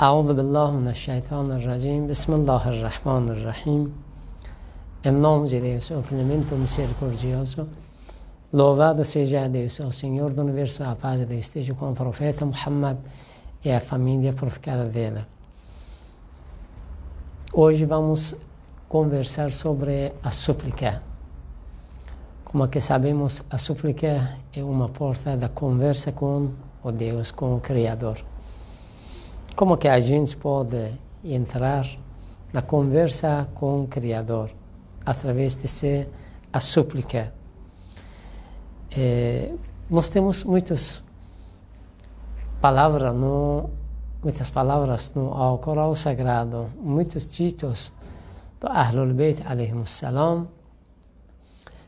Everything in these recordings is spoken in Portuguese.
أعوذ بالله من الشيطان الرجيم بسم الله الرحمن الرحيم Em nome de Deus, o clemente misericordioso, louvado seja Deus, o Senhor do Universo, a paz de Deus esteja com o profeta Muhammad e a família purificada dele. Hoje vamos conversar sobre a súplica. Como que sabemos, a súplica é uma porta da conversa com o Deus, com o Criador. Como que a gente pode entrar na conversa com o Criador? através de ser a súplica. É, nós temos muitas palavras no muitas palavras no Alcorão Sagrado, muitos ditos do Ahlul Bayt salam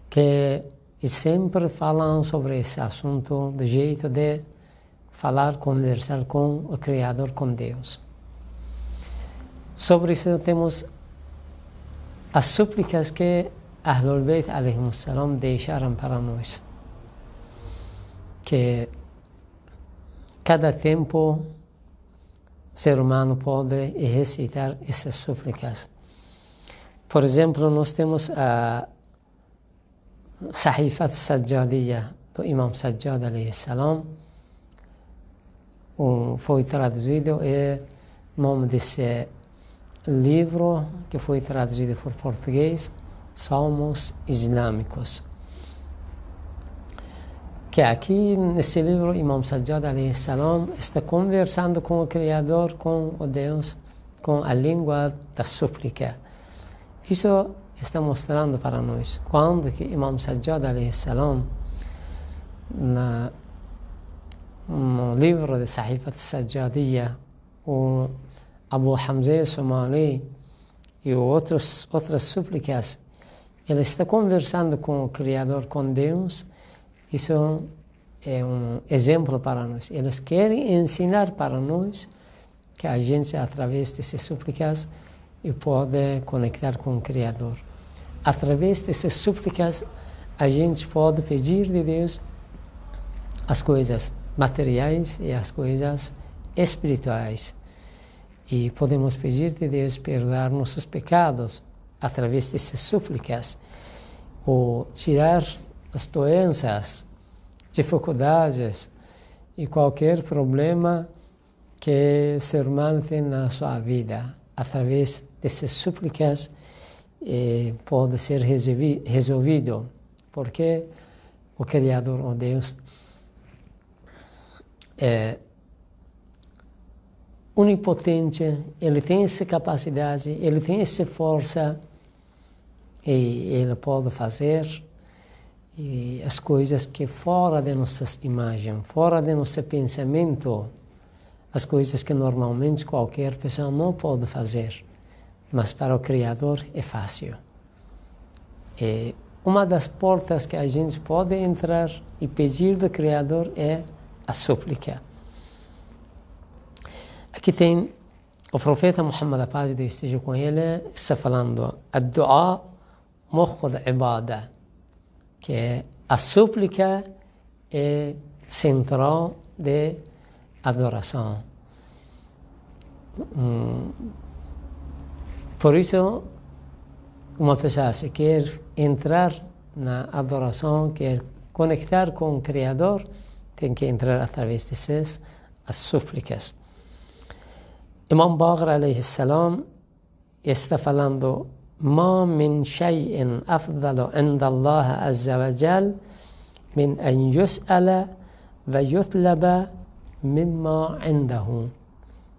que sempre falam sobre esse assunto do jeito de falar, conversar com o Criador, com Deus. Sobre isso temos as súplicas que Ahlul Bayt salam deixaram para nós. Que cada tempo ser humano pode recitar essas súplicas. Por exemplo, nós temos a Sahifat Sajjadiyya do Imam Sajjad salam. Um, foi traduzido o nome desse livro que foi traduzido por português, Salmos Islâmicos. Que aqui nesse livro, Imam Sajjad salam está conversando com o Criador, com o Deus, com a língua da súplica. Isso está mostrando para nós quando que Imam Sajjad salam na no livro de Sahifat Sajjadiyya, o Abu Hamza Somali e outros, outras súplicas, ele está conversando com o Criador, com Deus. Isso é um exemplo para nós. Eles querem ensinar para nós que a gente, através dessas súplicas, pode conectar com o Criador. Através dessas súplicas, a gente pode pedir de Deus as coisas materiais e as coisas espirituais e podemos pedir de Deus perdoar nossos pecados através dessas súplicas ou tirar as doenças, dificuldades e qualquer problema que humano tem na sua vida. Através dessas súplicas eh, pode ser resolvido, porque o Criador, o Deus, é, onipotente, ele tem essa capacidade, ele tem essa força e ele pode fazer e as coisas que fora de nossas imagens, fora de nosso pensamento, as coisas que normalmente qualquer pessoa não pode fazer, mas para o Criador é fácil. E uma das portas que a gente pode entrar e pedir do Criador é a súplica. Aqui tem o profeta Muhammad, a paz de Deus esteja com ele, está falando a dua mukh da ibada, que é a súplica é central de adoração. Hum, por isso, uma pessoa se quer entrar na adoração, quer conectar com o Criador, tem que entrar através dessas as súplicas. Imam Bagr alayhi salam está falando ما من شيء أفضل عند الله عز وجل من أن يسأل ويطلب مما عنده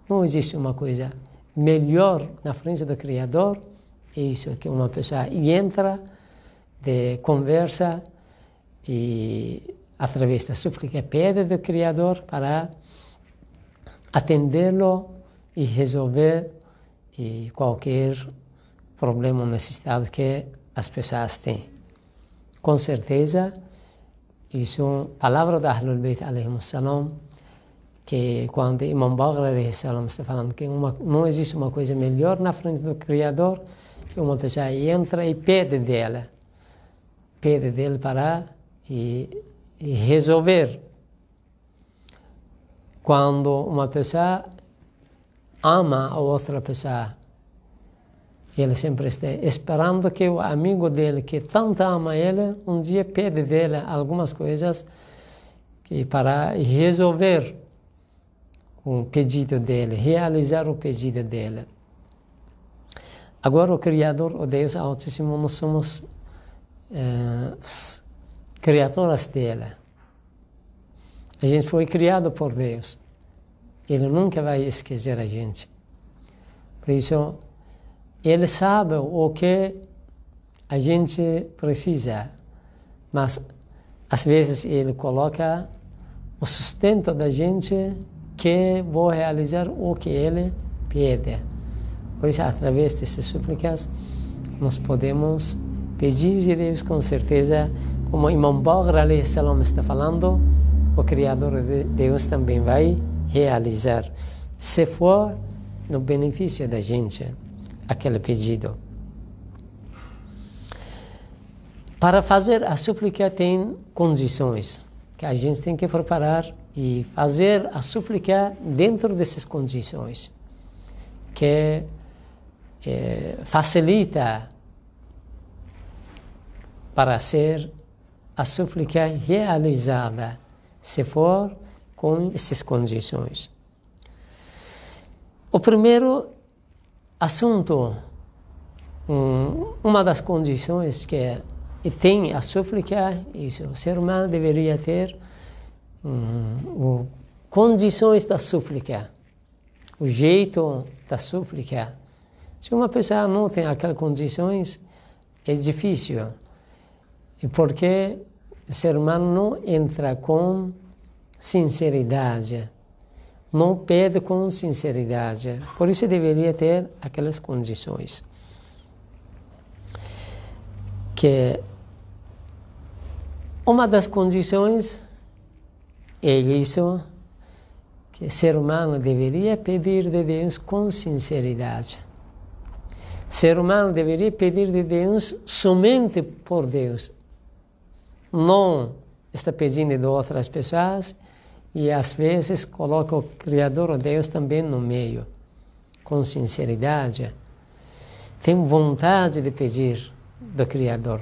não existe uma coisa melhor na frente do Criador é isso que uma pessoa entra de conversa e através da súplica pede do Criador para atendê-lo e resolver e qualquer problema ou necessidade que as pessoas têm. Com certeza, isso é palavra da Ahlul Bayt salam, que quando Imam Baghr salam está falando que uma, não existe uma coisa melhor na frente do Criador que uma pessoa entra e pede dela, pede dele para e resolver. Quando uma pessoa ama a outra pessoa. Ele sempre está esperando que o amigo dele, que tanto ama ele, um dia pede dele algumas coisas que para resolver o pedido dele, realizar o pedido dele. Agora, o Criador, o Deus Altíssimo, nós somos é, criaturas dele. A gente foi criado por Deus. Ele nunca vai esquecer a gente. Por isso, Ele sabe o que a gente precisa, mas às vezes Ele coloca o sustento da gente que vou realizar o que Ele pede. Por isso, através dessas súplicas, nós podemos pedir de Deus com certeza, como Imam Baghr salam está falando, o Criador de Deus também vai realizar, se for no benefício da gente, aquele pedido. Para fazer a súplica tem condições que a gente tem que preparar e fazer a súplica dentro dessas condições, que é, facilita para ser a súplica realizada, se for com essas condições. O primeiro assunto, uma das condições que tem a súplica, isso, o ser humano deveria ter um, condições da súplica, o jeito da súplica. Se uma pessoa não tem aquelas condições, é difícil. Porque o ser humano não entra com sinceridade, não pede com sinceridade. Por isso deveria ter aquelas condições. Que uma das condições é isso que o ser humano deveria pedir de Deus com sinceridade ser humano deveria pedir de Deus somente por Deus Não está pedindo de outras pessoas e às vezes coloca o Criador, o Deus, também no meio, com sinceridade. Tem vontade de pedir do Criador.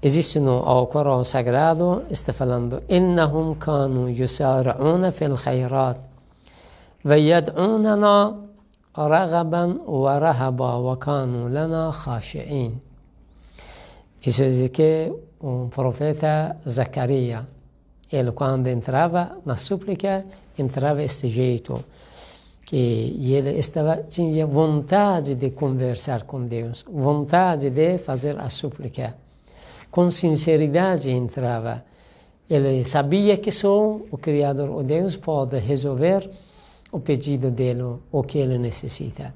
Existe no ao Corão Sagrado, está falando: إنهم كانوا يسارعون في الخيرات ويدعوننا رغبا ورهبا وكانوا لنا خاشعين isso diz que o profeta Zacarias, ele quando entrava na súplica, entrava desse jeito, que ele estava, tinha vontade de conversar com Deus, vontade de fazer a súplica. Com sinceridade entrava. Ele sabia que só o Criador, o Deus, pode resolver o pedido dele, o que ele necessita.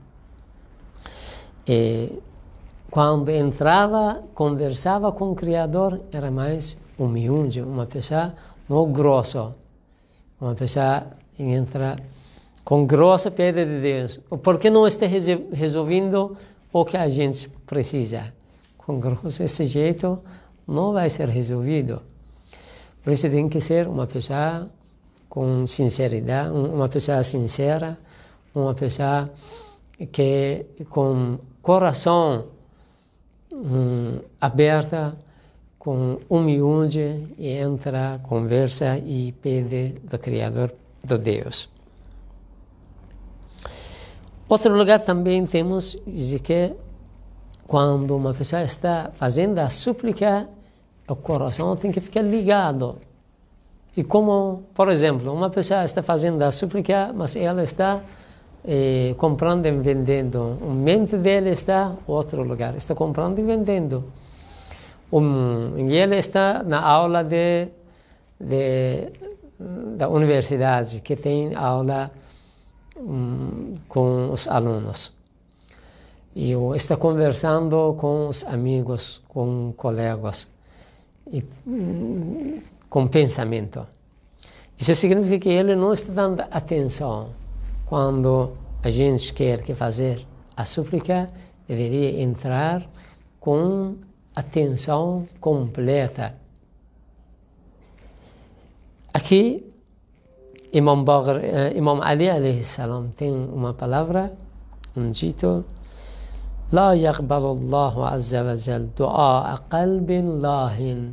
E quando entrava, conversava com o Criador, era mais humilde, uma pessoa não grossa, uma pessoa entra com grossa pede de Deus. Por que não está resolvendo o que a gente precisa? Com grosso esse jeito não vai ser resolvido. Por isso tem que ser uma pessoa com sinceridade, uma pessoa sincera, uma pessoa que com coração um, aberta, com humilde e entra, conversa e pede do Criador, do Deus. Outro lugar também temos de que quando uma pessoa está fazendo a súplica, o coração tem que ficar ligado e como, por exemplo, uma pessoa está fazendo a súplica, mas ela está eh, comprando e vendendo. O mente dele está em outro lugar, está comprando e vendendo. Um, e ele está na aula de, de, da universidade, que tem aula um, com os alunos. E está conversando com os amigos, com colegas. E, um, com pensamento. Isso significa que ele não está dando atenção. Quando a gente quer que fazer a súplica, deveria entrar com atenção completa. Aqui, Imam, Bagr, uh, Imam Ali alayhi salam tem uma palavra, um dito, لا يقبل الله عز وجل دعاء قلب لاهٍ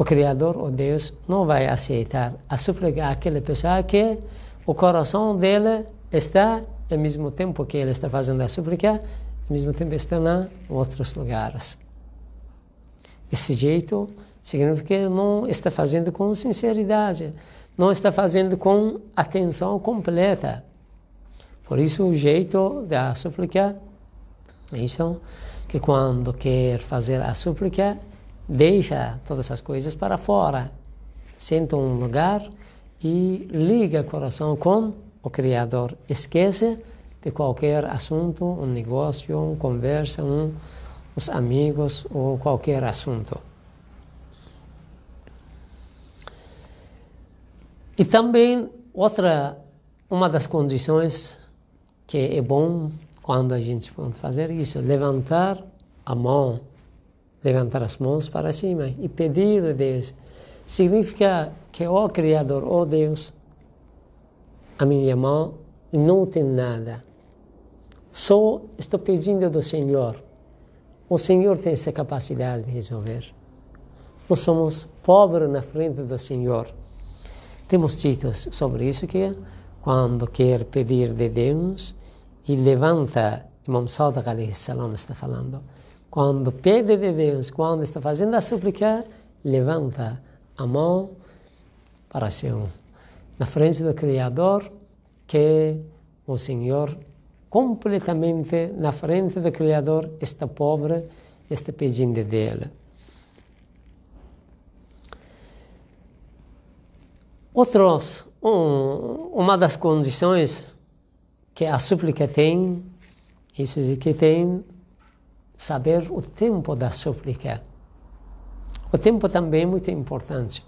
o Criador, o Deus, não vai aceitar a súplica àquela pessoa que o coração dele está, ao mesmo tempo que ele está fazendo a súplica, ao mesmo tempo está em outros lugares. Esse jeito significa que não está fazendo com sinceridade, não está fazendo com atenção completa. Por isso, o jeito da súplica é isso, que quando quer fazer a súplica, deixa todas as coisas para fora, senta um lugar e liga o coração com o Criador. Esquece de qualquer assunto, um negócio, uma conversa, um, os amigos ou qualquer assunto. E também outra, uma das condições que é bom quando a gente pode fazer isso, levantar a mão levantar as mãos para cima e pedir a Deus. Significa que, ó Criador, ó Deus, a minha mão não tem nada. Só estou pedindo do Senhor. O Senhor tem essa capacidade de resolver. Nós somos pobres na frente do Senhor. Temos ditos sobre isso que quando quer pedir de Deus e levanta, Imam Sadiq salam está falando, quando pede de Deus, quando está fazendo a súplica, levanta a mão para Senhor, na frente do Criador, que o Senhor, completamente na frente do Criador, está pobre, está pedindo dele. Outros, um, uma das condições que a súplica tem, isso é que tem saber o tempo da súplica. O tempo também é muito importante.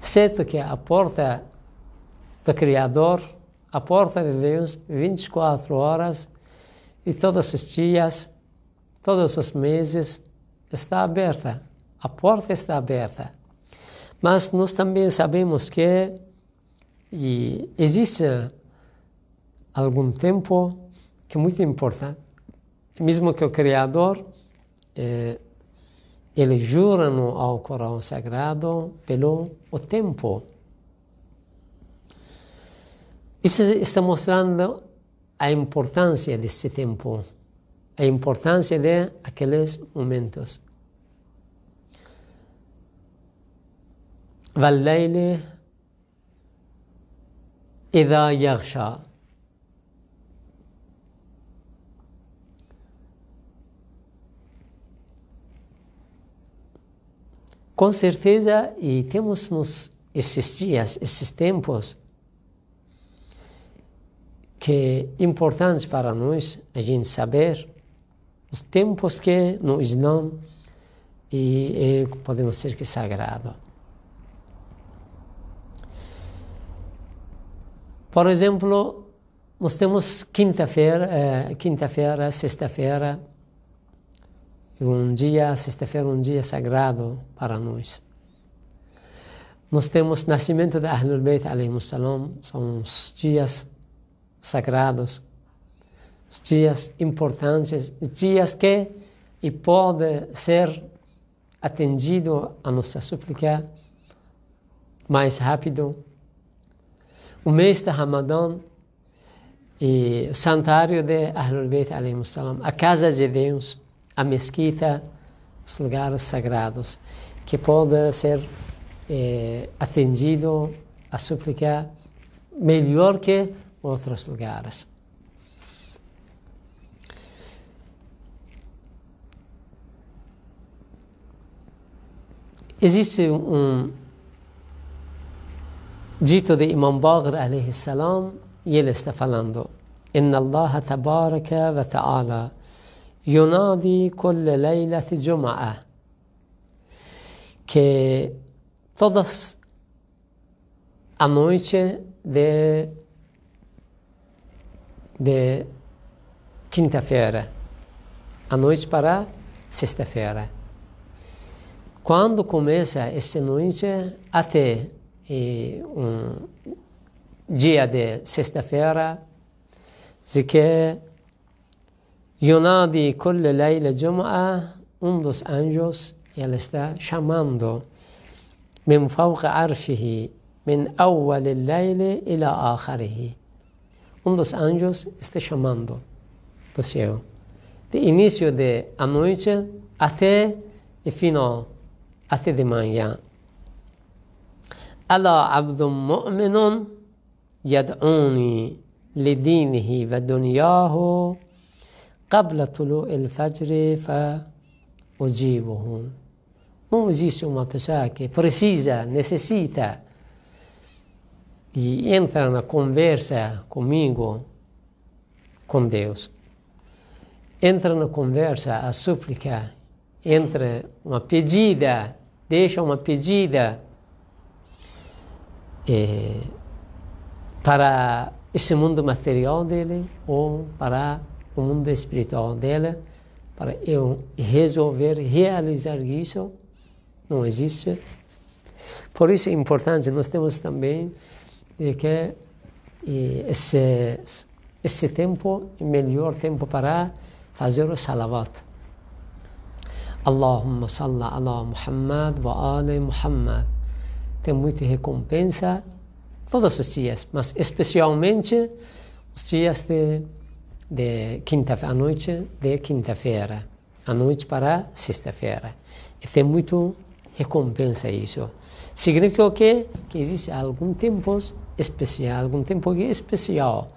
Certo que a porta do Criador, a porta de Deus, 24 horas e todos os dias, todos os meses, está aberta. A porta está aberta. Mas nós também sabemos que existe algum tempo que é muito importante mesmo que o Criador, eh, ele jura no ao Corão Sagrado pelo o tempo. Isso está mostrando a importância desse tempo, a importância de aqueles momentos. والليل إذا يغشى Com certeza, e temos nos esses dias, esses tempos, que é importante para nós a gente saber os tempos que no Islã e, e podemos dizer que sagrado. Por exemplo, nós temos quinta-feira, eh, quinta-feira, sexta-feira, um dia, sexta-feira, um dia sagrado para nós. Nós temos nascimento de Ahlul Bayt salam, são os dias sagrados, os dias importantes, os dias que e pode ser atendido a nossa súplica mais rápido. O mês de Ramadã e o santuário de Ahlul Bayt a casa de Deus, a mesquita, os lugares sagrados, que pode ser é, atendido a súplica melhor que outros lugares. Existe um dito de Imam Bagr alayhi salam e ele está falando: Inna Allah tabaraka wa ta'ala ينادي كل ليلة جمعة que todas a noite de, de quinta-feira, a noite para sexta-feira. Quando começa essa noite até um dia de sexta-feira, de que ينادي كل ليلة جمعة un los anjos y él está llamando من فوق عرشه من أول الليل إلى آخره un los anjos está llamando deseo de inicio de anoche hace y fino hace de mañana ألا عبد مؤمن يدعوني لدينه ودنياه قبل طلوع الفجر فأجيبه Não existe uma pessoa que precisa, necessita e entra na conversa comigo, com Deus. Entra na conversa, a súplica, entra uma pedida, deixa uma pedida é, para esse mundo material dele ou para o mundo espiritual dele, para eu resolver realizar isso, não existe. Por isso é importante, nós temos também que esse, esse tempo é melhor tempo para fazer o salawat. Allahumma salli ala Muhammad wa ali Muhammad tem muita recompensa todos os dias, mas especialmente os dias de, de quinta a noite de quinta-feira, a noite para sexta-feira. E tem muito recompensa isso. Significa o quê? Que existe algum tempo especial, algum tempo especial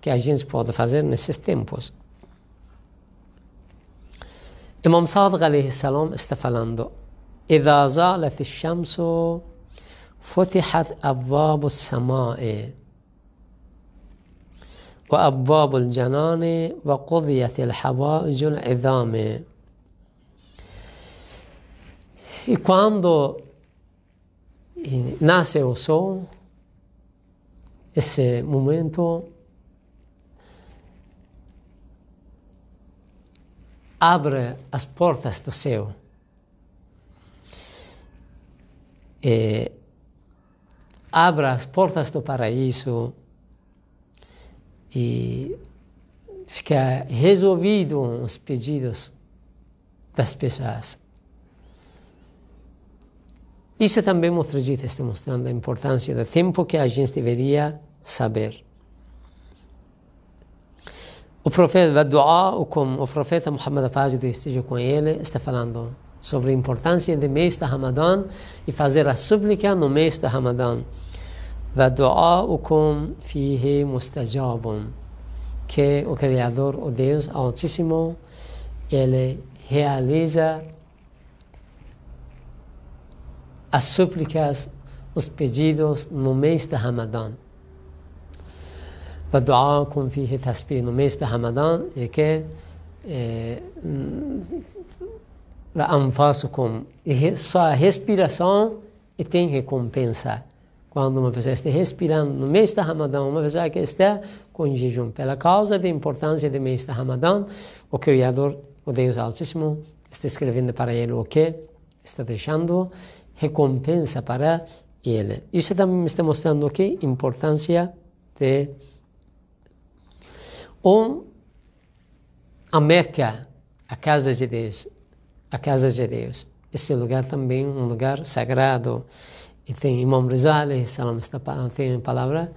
que a gente pode fazer nesses tempos. Imam Sadiq alaihi salam está falando: "Idha zalat ash-shamsu futihat abwabu as-sama'i" وأبواب الجنان وقضيت الحوائج العظام E quando nasce o sol, esse momento abre as portas do céu. E abra as portas do paraíso e fica resolvido os pedidos das pessoas. Isso também o Trajita está mostrando a importância do tempo que a gente deveria saber. O profeta Dua, como o profeta Muhammad Fajid esteja com ele, está falando sobre a importância do mês da Ramadã e fazer a súplica no mês da Ramadã. ودعاؤكم فيه مستجاب que o Criador, o Deus Altíssimo, ele realiza as súplicas, os pedidos no mês de Ramadã. com فيه تسبيح no mês de Ramadã, de que é, com sua respiração e tem recompensa quando uma pessoa está respirando no mês da Ramadã, uma pessoa que está com jejum, pela causa da importância do mês da Ramadã, o Criador, o Deus Altíssimo, está escrevendo para ele o que está deixando recompensa para ele. Isso também está mostrando o que importância de um, a Meca, a casa de Deus, a casa de Deus. Esse lugar também um lugar sagrado e tem Imam Rizal, salam, tem a palavra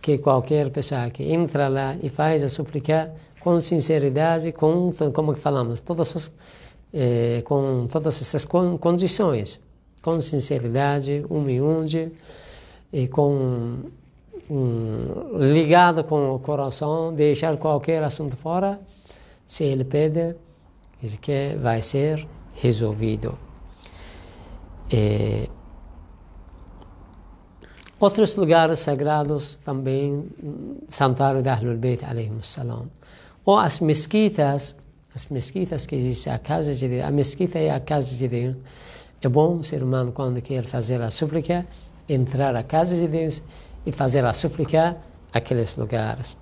que qualquer pessoa que entra lá e faz a súplica com sinceridade, com, como falamos, todas as, eh, com todas essas condições, com sinceridade, humilde, e com um, ligado com o coração, deixar qualquer assunto fora, se ele pede, diz que vai ser resolvido. E, Outros lugares sagrados também, santuário de Ahlul Bayt salam. Ou as mesquitas, as mesquitas que existem, a casa de Deus, a mesquita é a casa de Deus. É bom o ser humano, quando quer fazer a súplica, entrar à casa de Deus e fazer a súplica aqueles lugares.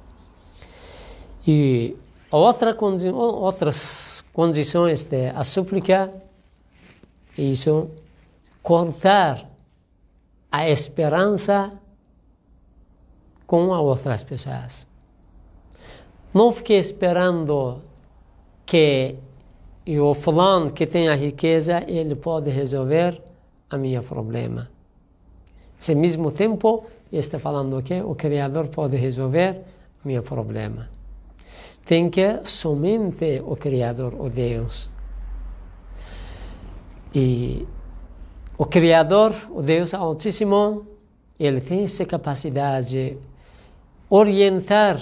E outra, outras condições de a súplica, isso, cortar a esperança com outras pessoas. Não fique esperando que o fulano que tem a riqueza, ele pode resolver a minha problema. Se mesmo tempo está falando que o Criador pode resolver o meu problema. Tem que somente o Criador, o Deus. E o Criador, o Deus Altíssimo, ele tem essa capacidade de orientar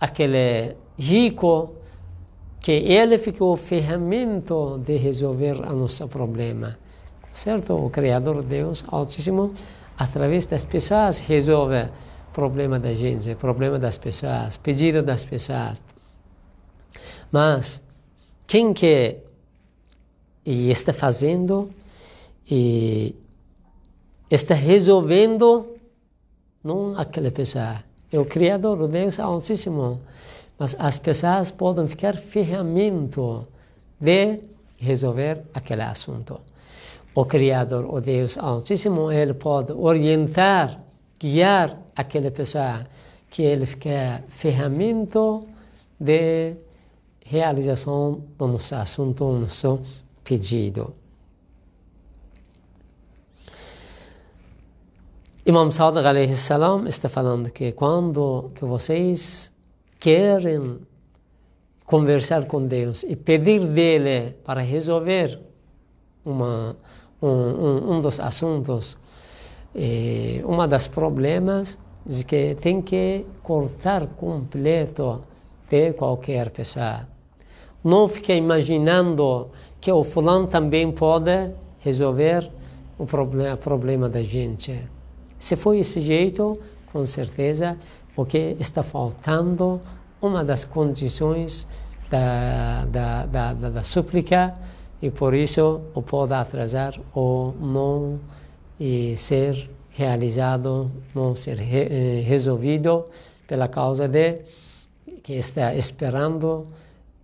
aquele rico que ele ficou ferramenta de resolver o nosso problema. Certo? O Criador, Deus Altíssimo, através das pessoas, resolve o problema da gente, o problema das pessoas, pedido das pessoas. Mas quem que está fazendo e está resolvendo não aquela pessoa, é o Criador, Deus Altíssimo. Mas as pessoas podem ficar ferramenta de resolver aquele assunto. O Criador, o Deus Altíssimo, ele pode orientar, guiar aquela pessoa que ele fica ferramenta de realização do nosso assunto, do nosso pedido. Imam Sadiq salam está falando que quando que vocês querem conversar com Deus e pedir dele para resolver uma, um, um, um dos assuntos, eh, uma das problemas é que tem que cortar completo de qualquer pessoa. Não fique imaginando que o fulano também pode resolver o problema, problema da gente. Se foi esse jeito, com certeza, porque está faltando uma das condições da, da, da, da, da súplica e por isso o pode atrasar ou não e ser realizado, não ser re, eh, resolvido pela causa de que está esperando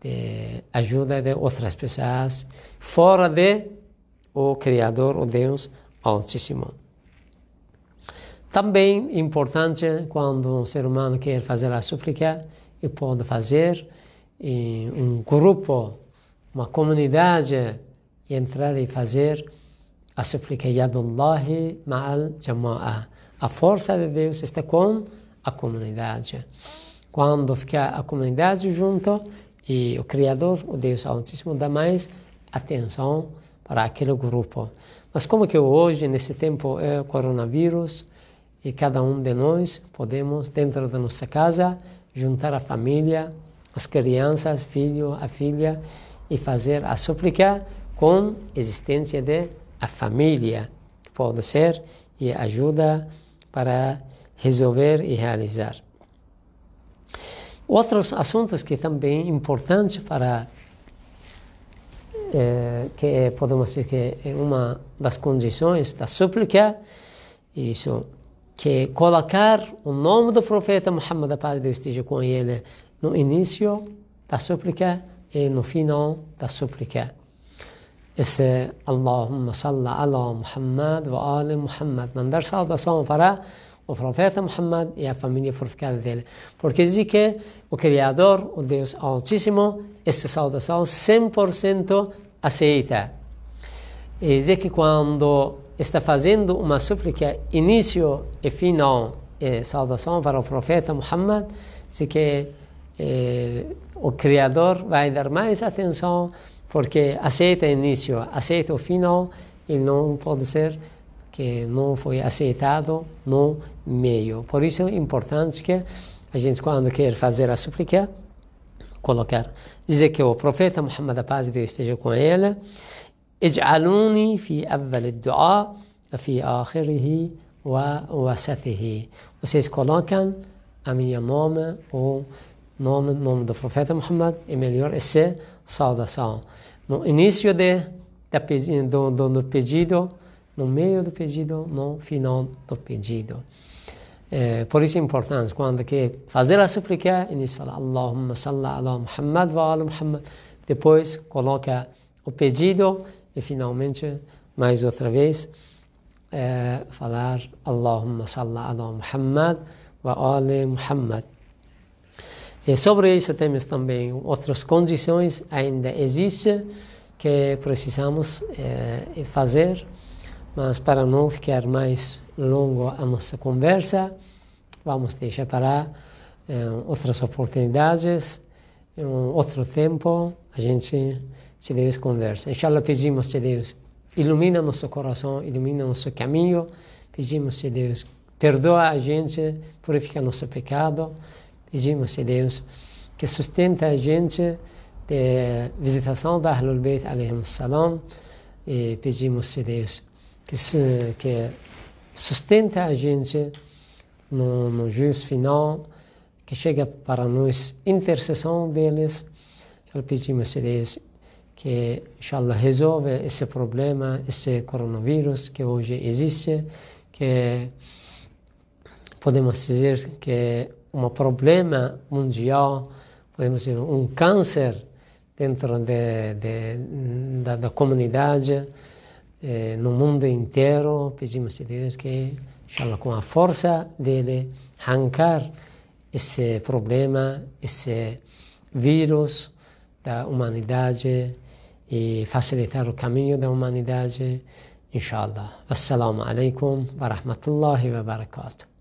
de ajuda de outras pessoas fora de o Criador, o Deus Altíssimo. Também importante quando um ser humano quer fazer a súplica e pode fazer em um grupo, uma comunidade, e entrar e fazer a súplica Yadullahi Ma'al Jama'a. A força de Deus está com a comunidade. Quando fica a comunidade junto e o Criador, o Deus Altíssimo, dá mais atenção para aquele grupo. Mas como que hoje, nesse tempo, é coronavírus, e cada um de nós podemos, dentro da nossa casa, juntar a família, as crianças, filho, a filha, e fazer a súplica com existência de a família, pode ser, e ajuda para resolver e realizar. Outros assuntos que também importantes para é, que podemos dizer que é uma das condições da súplica, isso que colocar o nome do profeta Muhammad, a paz de Deus esteja com ele, no início da súplica e no final da súplica. Esse Allahumma salla ala Muhammad wa ali Muhammad. Mandar saudação para o profeta Muhammad e a família purificada dele. Porque diz que o Criador, o Deus Altíssimo, essa saudação 100% aceita. E diz que quando está fazendo uma súplica início e final e saudação para o profeta Muhammad, se que eh, o Criador vai dar mais atenção porque aceita início, aceita o final e não pode ser que não foi aceitado no meio. Por isso é importante que a gente quando quer fazer a súplica colocar. Dizer que o profeta Muhammad a paz de Deus esteja com ele اجعلوني في أول الدعاء وفي آخره ووسطه vocês colocam a minha nome ou nome, nome do profeta Muhammad e melhor essa saudação no início de, de do, do, do, pedido no meio do pedido no final do pedido é, por isso é importante quando quer fazer a súplica início fala Allahumma salla ala Muhammad wa ala Muhammad depois coloca o pedido e finalmente, mais outra vez, é, falar Allahumma salli ala Muhammad wa ali Muhammad. E sobre isso temos também outras condições ainda existem que precisamos é, fazer, mas para não ficar mais longo a nossa conversa, vamos deixar para é, outras oportunidades, em outro tempo, a gente, se Deus, conversa. Inshallah, pedimos a Deus, ilumina nosso coração, ilumina nosso caminho, pedimos a Deus, perdoa a gente, purifica nosso pecado, pedimos a Deus que sustenta a gente de visitação da Ahlul Bayt salam e pedimos a Deus que, que sustenta a gente no, no juízo final, que chega para nós intercessão deles. Pedimos a Deus que, inshallah, resolve esse problema, esse coronavírus que hoje existe, que podemos dizer que é um problema mundial, podemos dizer um câncer dentro de, de, da, da, comunidade, eh, no mundo inteiro. Pedimos a Deus que, inshallah, com a força dele, arrancar esse problema, esse vírus da humanidade e facilitar o caminho da humanidade, inshallah. Assalamu alaikum wa rahmatullahi wa barakatuh.